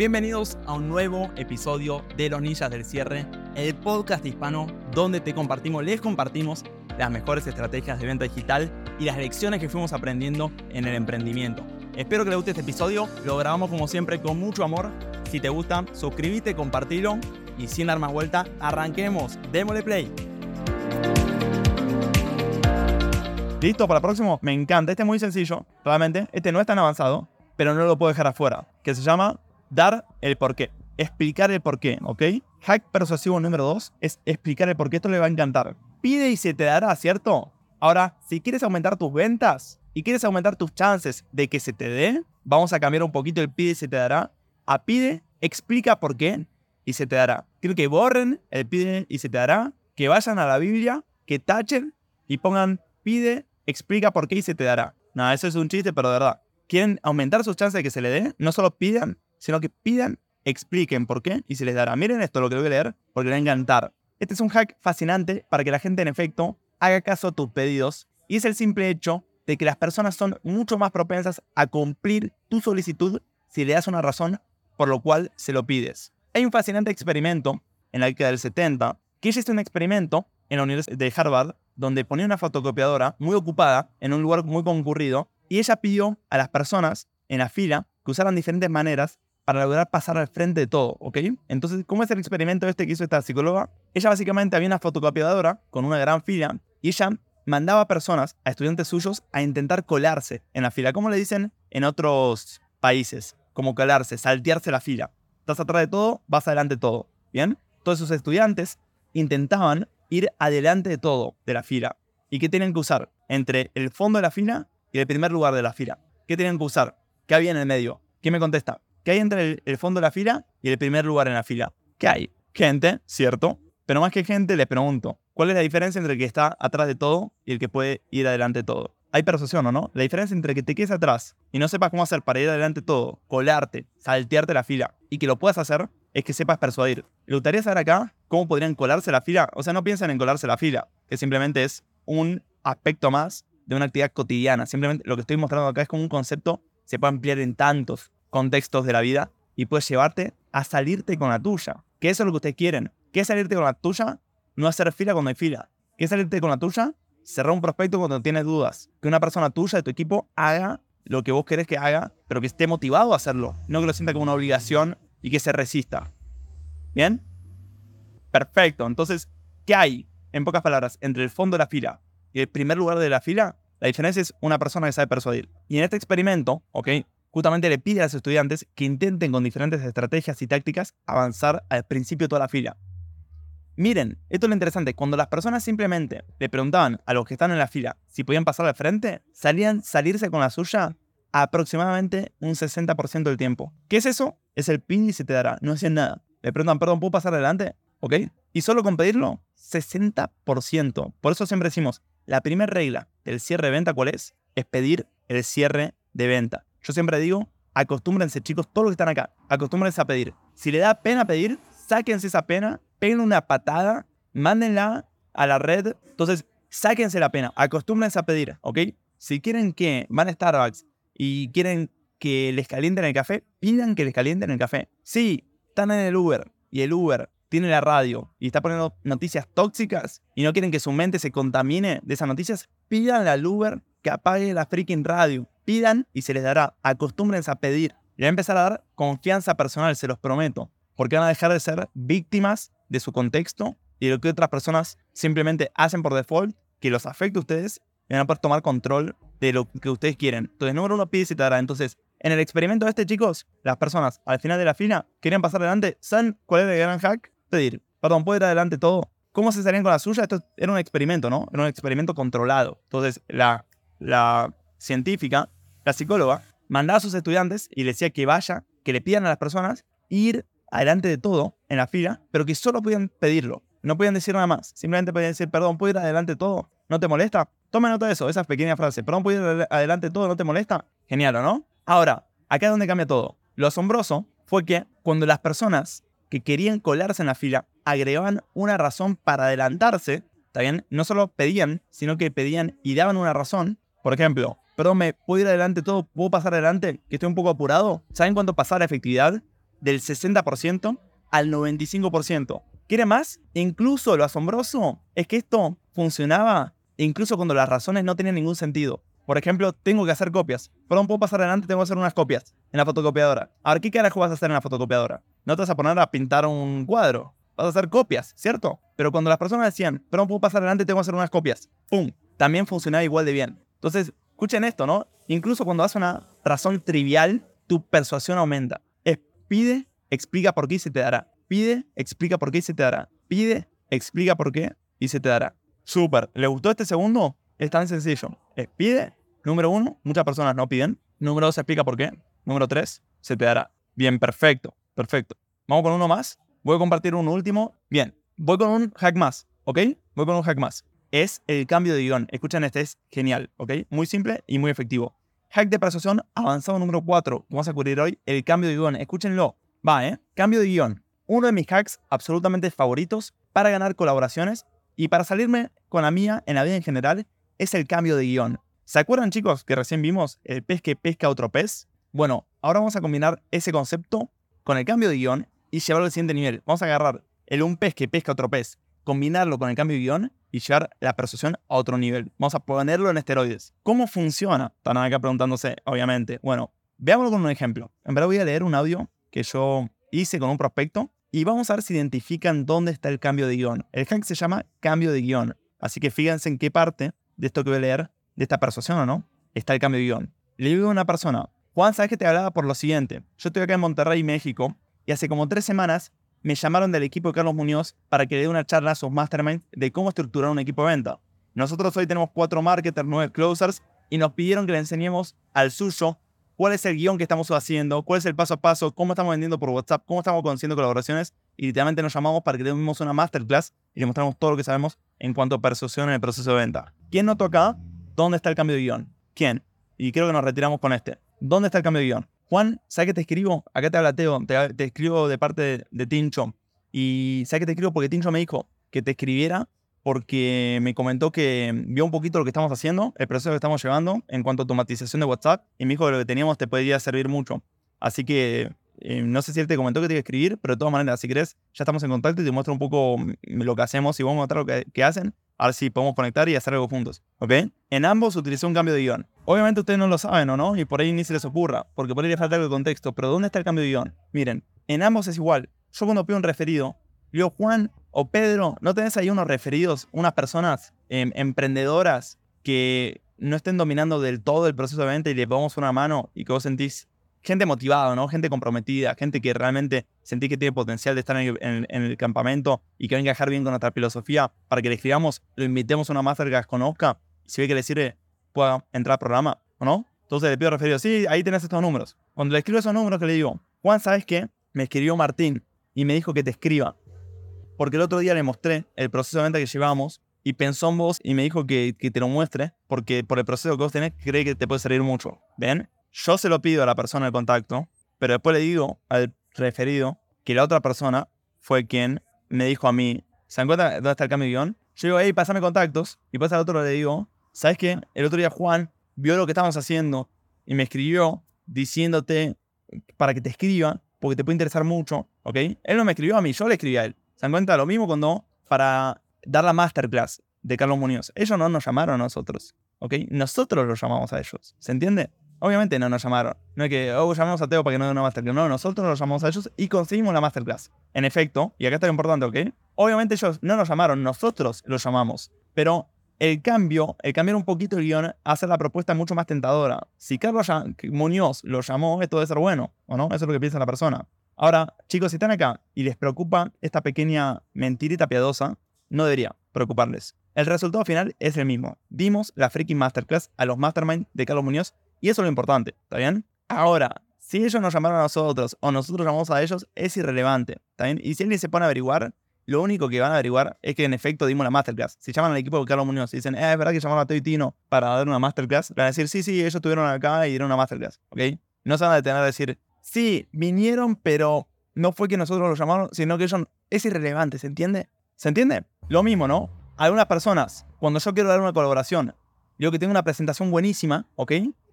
Bienvenidos a un nuevo episodio de Los Ninjas del Cierre, el podcast hispano donde te compartimos, les compartimos las mejores estrategias de venta digital y las lecciones que fuimos aprendiendo en el emprendimiento. Espero que les guste este episodio, lo grabamos como siempre con mucho amor. Si te gusta, suscríbete, compartilo y sin dar más vuelta, arranquemos, démosle play. ¿Listo para el próximo? Me encanta, este es muy sencillo, realmente, este no es tan avanzado, pero no lo puedo dejar afuera, que se llama dar el porqué, explicar el porqué, ¿ok? Hack persuasivo número 2 es explicar el porqué, esto le va a encantar. Pide y se te dará, ¿cierto? Ahora, si quieres aumentar tus ventas y quieres aumentar tus chances de que se te dé, vamos a cambiar un poquito el pide y se te dará a pide, explica por qué y se te dará. Quiero que borren el pide y se te dará, que vayan a la Biblia, que tachen y pongan pide, explica por qué y se te dará. Nada, eso es un chiste, pero de verdad. Quieren aumentar sus chances de que se le dé, no solo pidan, sino que pidan, expliquen por qué y se les dará. Miren esto, lo que voy a leer, porque les va a encantar. Este es un hack fascinante para que la gente en efecto haga caso a tus pedidos y es el simple hecho de que las personas son mucho más propensas a cumplir tu solicitud si le das una razón por lo cual se lo pides. Hay un fascinante experimento en la década del 70 que hizo un experimento en la Universidad de Harvard donde ponía una fotocopiadora muy ocupada en un lugar muy concurrido y ella pidió a las personas en la fila que usaran diferentes maneras para lograr pasar al frente de todo, ¿ok? Entonces, ¿cómo es el experimento este que hizo esta psicóloga? Ella básicamente había una fotocopiadora con una gran fila y ella mandaba a personas, a estudiantes suyos, a intentar colarse en la fila. ¿Cómo le dicen en otros países? Como colarse, saltearse la fila. Estás atrás de todo, vas adelante de todo. ¿Bien? Todos esos estudiantes intentaban ir adelante de todo de la fila. ¿Y qué tenían que usar? Entre el fondo de la fila y el primer lugar de la fila. ¿Qué tenían que usar? ¿Qué había en el medio? ¿Quién me contesta? ¿Qué hay entre el, fondo de la fila y el primer lugar en la fila? ¿Qué hay? Gente, ¿cierto? Pero más que gente, les pregunto, ¿cuál es la diferencia entre el que está atrás de todo y el que puede ir adelante de todo? Hay persuasión, ¿o no? La diferencia entre que te quedes atrás y no sepas cómo hacer para ir adelante de todo, colarte, saltearte la fila y que lo puedas hacer, es que sepas persuadir. ¿Le gustaría saber acá cómo podrían colarse la fila? O sea, no piensan en colarse la fila, que simplemente es un aspecto más de una actividad cotidiana. Simplemente lo que estoy mostrando acá es como un concepto se puede ampliar en tantos contextos de la vida y puedes llevarte a salirte con la tuya. Que eso es lo que ustedes quieren. ¿Qué es salirte con la tuya? No hacer fila cuando hay fila. ¿Qué es salirte con la tuya? Cerrar un prospecto cuando tienes dudas. Que una persona tuya de tu equipo haga lo que vos querés que haga, pero que esté motivado a hacerlo. No que lo sienta como una obligación y que se resista. ¿Bien? Perfecto. Entonces, ¿qué hay, en pocas palabras, entre el fondo de la fila y el primer lugar de la fila? La diferencia es una persona que sabe persuadir. Y en este experimento, ¿ok? Justamente le pide a los estudiantes que intenten con diferentes estrategias y tácticas avanzar al principio toda la fila. Miren, esto es lo interesante. Cuando las personas simplemente le preguntaban a los que están en la fila si podían pasar al frente, salían salirse con la suya aproximadamente un 60% del tiempo. ¿Qué es eso? Es el pin y se te dará. No hacían nada. Le preguntan, perdón, ¿puedo pasar adelante? ¿Ok? Y solo con pedirlo, 60%. Por eso siempre decimos, la primera regla del cierre de venta, ¿cuál es? Es pedir el cierre de venta. Yo siempre digo, acostúmbrense, chicos, todos los que están acá, acostúmbrense a pedir. Si le da pena pedir, sáquense esa pena, peguen una patada, mándenla a la red. Entonces, sáquense la pena, acostúmbrense a pedir, ¿ok? Si quieren que van a Starbucks y quieren que les calienten el café, pidan que les calienten el café. Si están en el Uber y el Uber tiene la radio y está poniendo noticias tóxicas y no quieren que su mente se contamine de esas noticias, pidan al Uber que apague la freaking radio. Pidan y se les dará. Acostúmbrense a pedir. Va a empezar a dar confianza personal, se los prometo. Porque van a dejar de ser víctimas de su contexto y de lo que otras personas simplemente hacen por default, que los afecte a ustedes y van a poder tomar control de lo que ustedes quieren. Entonces, número uno, pide y se te dará. Entonces, en el experimento este, chicos, las personas al final de la fila querían pasar adelante. ¿Saben cuál es el gran hack? pedir, perdón, ¿puedo ir adelante todo? ¿Cómo se salían con la suya? Esto era un experimento, ¿no? Era un experimento controlado. Entonces, la, la científica, la psicóloga, mandaba a sus estudiantes y le decía que vaya, que le pidan a las personas ir adelante de todo en la fila, pero que solo podían pedirlo. No podían decir nada más. Simplemente podían decir, perdón, ¿puedo ir adelante de todo? ¿No te molesta? Tome nota de eso, esa pequeña frase. Perdón, ¿puedo ir adelante de todo? ¿No te molesta? Genial, ¿no? Ahora, acá es donde cambia todo. Lo asombroso fue que cuando las personas que querían colarse en la fila agregaban una razón para adelantarse, ¿está bien? No solo pedían, sino que pedían y daban una razón. Por ejemplo, perdón, ¿me puedo ir adelante todo? ¿Puedo pasar adelante? Que estoy un poco apurado. ¿Saben cuánto pasaba la efectividad del 60% al 95%. ¿Quiere más? Incluso lo asombroso es que esto funcionaba incluso cuando las razones no tenían ningún sentido. Por ejemplo, tengo que hacer copias. Perdón, puedo pasar adelante, tengo que hacer unas copias en la fotocopiadora. A ver, ¿qué carajo vas a hacer en la fotocopiadora? No te vas a poner a pintar un cuadro. Vas a hacer copias, ¿cierto? Pero cuando las personas decían, perdón, puedo pasar adelante, tengo que hacer unas copias. ¡Pum! También funcionaba igual de bien. Entonces, escuchen esto, ¿no? Incluso cuando das una razón trivial, tu persuasión aumenta. Pide, explica por qué y se te dará. Pide, explica por qué y se te dará. Pide, explica por qué y se te dará. Súper. ¿Le gustó este segundo? Es tan sencillo. Pide, número uno, muchas personas no piden. Número dos, explica por qué. Número tres, se te dará. Bien, perfecto, perfecto. Vamos con uno más. Voy a compartir un último. Bien, voy con un hack más, ¿ok? Voy con un hack más. Es el cambio de guion. Escuchen este, es genial, ¿ok? Muy simple y muy efectivo. Hack de persuasión avanzado número 4. Vamos a cubrir hoy el cambio de guion. Escúchenlo. Va, ¿eh? Cambio de guion. Uno de mis hacks absolutamente favoritos para ganar colaboraciones y para salirme con la mía en la vida en general es el cambio de guion. ¿Se acuerdan chicos que recién vimos el pez que pesca otro pez? Bueno, ahora vamos a combinar ese concepto con el cambio de guion y llevarlo al siguiente nivel. Vamos a agarrar el un pez que pesca otro pez, combinarlo con el cambio de guion y llevar la persuasión a otro nivel. Vamos a ponerlo en esteroides. ¿Cómo funciona? Están acá preguntándose, obviamente. Bueno, veámoslo con un ejemplo. En verdad voy a leer un audio que yo hice con un prospecto y vamos a ver si identifican dónde está el cambio de guion. El hack se llama cambio de guion. Así que fíjense en qué parte de esto que voy a leer, de esta persuasión o no, está el cambio de guion. Le digo a una persona, Juan, ¿sabes que te hablaba por lo siguiente? Yo estoy acá en Monterrey, México, y hace como tres semanas me llamaron del equipo de Carlos Muñoz para que le dé una charla a sus masterminds de cómo estructurar un equipo de venta. Nosotros hoy tenemos cuatro marketers, nueve closers, y nos pidieron que le enseñemos al suyo cuál es el guion que estamos haciendo, cuál es el paso a paso, cómo estamos vendiendo por WhatsApp, cómo estamos consiguiendo colaboraciones, y literalmente nos llamamos para que demos una masterclass y le mostramos todo lo que sabemos en cuanto a persuasión en el proceso de venta. ¿Quién notó acá? ¿Dónde está el cambio de guion? ¿Quién? Y creo que nos retiramos con este. ¿Dónde está el cambio de guion? Juan, ¿sabes qué te escribo? Acá te habla Teo, te, escribo de parte de, Tincho. Y ¿sabes qué te escribo? Porque Tincho me dijo que te escribiera porque me comentó que vio un poquito lo que estamos haciendo, el proceso que estamos llevando en cuanto a automatización de WhatsApp, y me dijo que lo que teníamos te podría servir mucho. Así que eh, no sé si él te comentó que te iba a escribir, pero de todas maneras, si querés, ya estamos en contacto y te muestro un poco lo que hacemos y vamos a mostrar lo que, hacen. A ver si podemos conectar y hacer algo juntos. ¿Ok? En ambos utilicé un cambio de guion. Obviamente ustedes no lo saben no, y por ahí ni se les ocurra, porque por ahí les falta algo de contexto. Pero ¿dónde está el cambio de guion? Miren, en ambos es igual. Yo cuando pido un referido, digo, Juan o Pedro, ¿no tenés ahí unos referidos, unas personas em, emprendedoras que no estén dominando del todo el proceso de venta y le pongamos una mano y que vos sentís gente motivada, ¿no? Gente comprometida, gente que realmente sentí que tiene potencial de estar en el, campamento y que venga a encajar bien con nuestra filosofía para que le escribamos, lo invitemos a una masterclass, conozca, y si ve que le sirve, pueda entrar al programa, ¿o no? Entonces le pido referido, sí, ahí tenés estos números. Cuando le escribo esos números, que le digo, Juan, ¿sabes qué? Me escribió Martín y me dijo que te escriba. Porque el otro día le mostré el proceso de venta que llevamos y pensó en vos y me dijo que, que te lo muestre porque por el proceso que vos tenés cree que te puede servir mucho. ¿Ven? Yo se lo pido a la persona de contacto, pero después le digo al referido que la otra persona fue quien me dijo a mí, ¿se cuenta dónde está el cambio de guion? Yo digo, hey, pásame contactos. Y pasa al otro le digo, ¿sabes qué? El otro día Juan vio lo que estábamos haciendo y me escribió diciéndote para que te escriba, porque te puede interesar mucho, ¿ok? Él no me escribió a mí, yo le escribí a él. ¿Se dan cuenta? Lo mismo cuando para dar la masterclass de Carlos Muñoz. Ellos no nos llamaron a nosotros, ¿ok? Nosotros los llamamos a ellos. ¿Se entiende? Obviamente no nos llamaron. No es que, oh, llamamos a Teo para que nos dé una masterclass. No, nosotros los llamamos a ellos y conseguimos la masterclass. En efecto, y acá está lo importante, ¿ok? Obviamente ellos no nos llamaron, nosotros los llamamos. Pero el cambio, el cambiar un poquito el guion, hace la propuesta mucho más tentadora. Si Carlos Muñoz lo llamó, esto debe ser bueno, ¿o no? Eso es lo que piensa la persona. Ahora, chicos, si están acá y les preocupa esta pequeña mentirita piadosa, no debería preocuparles. El resultado final es el mismo. Dimos la freaking masterclass a los mastermind de Carlos Muñoz y eso es lo importante, ¿está bien? Ahora, si ellos nos llamaron a nosotros o nosotros llamamos a ellos, es irrelevante, ¿está bien? Y si alguien se pone a averiguar, lo único que van a averiguar es que en efecto dimos la masterclass. Si llaman al equipo de Carlos Muñoz y dicen, eh, es verdad que llamaron a Teo y Tino para dar una masterclass, van a decir, sí, sí, ellos estuvieron acá y dieron una masterclass, ¿ok? No se van a detener a decir, sí, vinieron, pero no fue que nosotros los llamamos, sino que ellos... Es irrelevante, ¿se entiende? ¿Se entiende? Lo mismo, ¿no? Algunas personas, cuando yo quiero dar una colaboración, digo que tengo una presentación buenísima, ¿ok?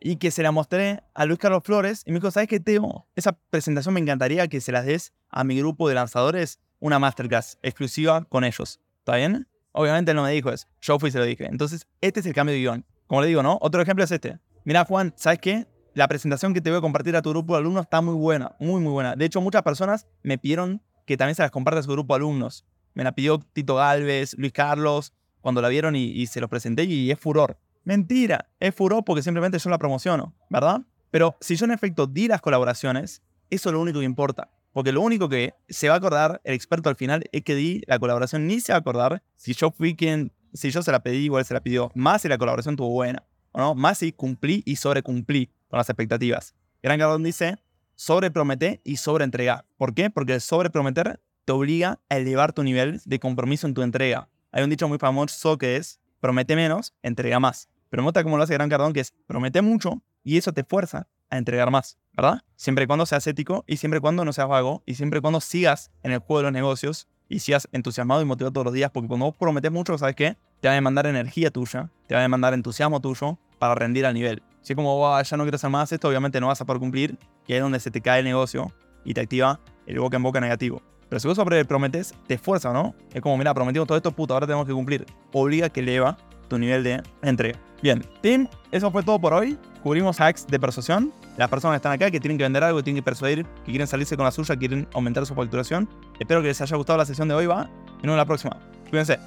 Y que se la mostré a Luis Carlos Flores y me dijo, ¿sabes qué, Teo? Esa presentación me encantaría que se las des a mi grupo de lanzadores, una masterclass exclusiva con ellos. ¿Está bien? Obviamente él no me dijo eso. Yo fui y se lo dije. Entonces, este es el cambio de guion. Como le digo, ¿no? Otro ejemplo es este. Mira, Juan, ¿sabes qué? La presentación que te voy a compartir a tu grupo de alumnos está muy buena, muy, muy buena. De hecho, muchas personas me pidieron que también se las comparte a su grupo de alumnos. Me la pidió Tito Galvez, Luis Carlos, cuando la vieron y, y se los presenté y es furor. Mentira, es furor porque simplemente yo la promociono, ¿verdad? Pero si yo en efecto di las colaboraciones, eso es lo único que importa. Porque lo único que se va a acordar el experto al final es que di la colaboración, ni se va a acordar si yo fui quien, si yo se la pedí él se la pidió, más si la colaboración tuvo buena, ¿o no? Más si cumplí y sobrecumplí con las expectativas. Gran Cardón dice, sobrepromete y sobreentregar. ¿Por qué? Porque el sobreprometer te obliga a elevar tu nivel de compromiso en tu entrega. Hay un dicho muy famoso que es, promete menos, entrega más. Pero nota cómo lo hace Gran Cardón, que es, promete mucho y eso te fuerza a entregar más, ¿verdad? Siempre y cuando seas ético y siempre y cuando no seas vago y siempre y cuando sigas en el juego de los negocios y sigas entusiasmado y motivado todos los días, porque cuando vos prometes mucho, ¿sabes qué? Te va a demandar energía tuya, te va a demandar entusiasmo tuyo para rendir al nivel. Si como ya no quiero hacer más esto, obviamente no vas a poder cumplir, y es donde se te cae el negocio y te activa el boca en boca negativo. Pero si vos prometes, te esfuerza, ¿no? Es como, mira, prometimos todo esto, puto, ahora tenemos que cumplir. Obliga que eleva tu nivel de entrega. Bien, team, eso fue todo por hoy. Cubrimos hacks de persuasión. Las personas que están acá, que tienen que vender algo, que tienen que persuadir, que quieren salirse con la suya, quieren aumentar su facturación. Espero que les haya gustado la sesión de hoy, va. Y nos vemos la próxima. Cuídense.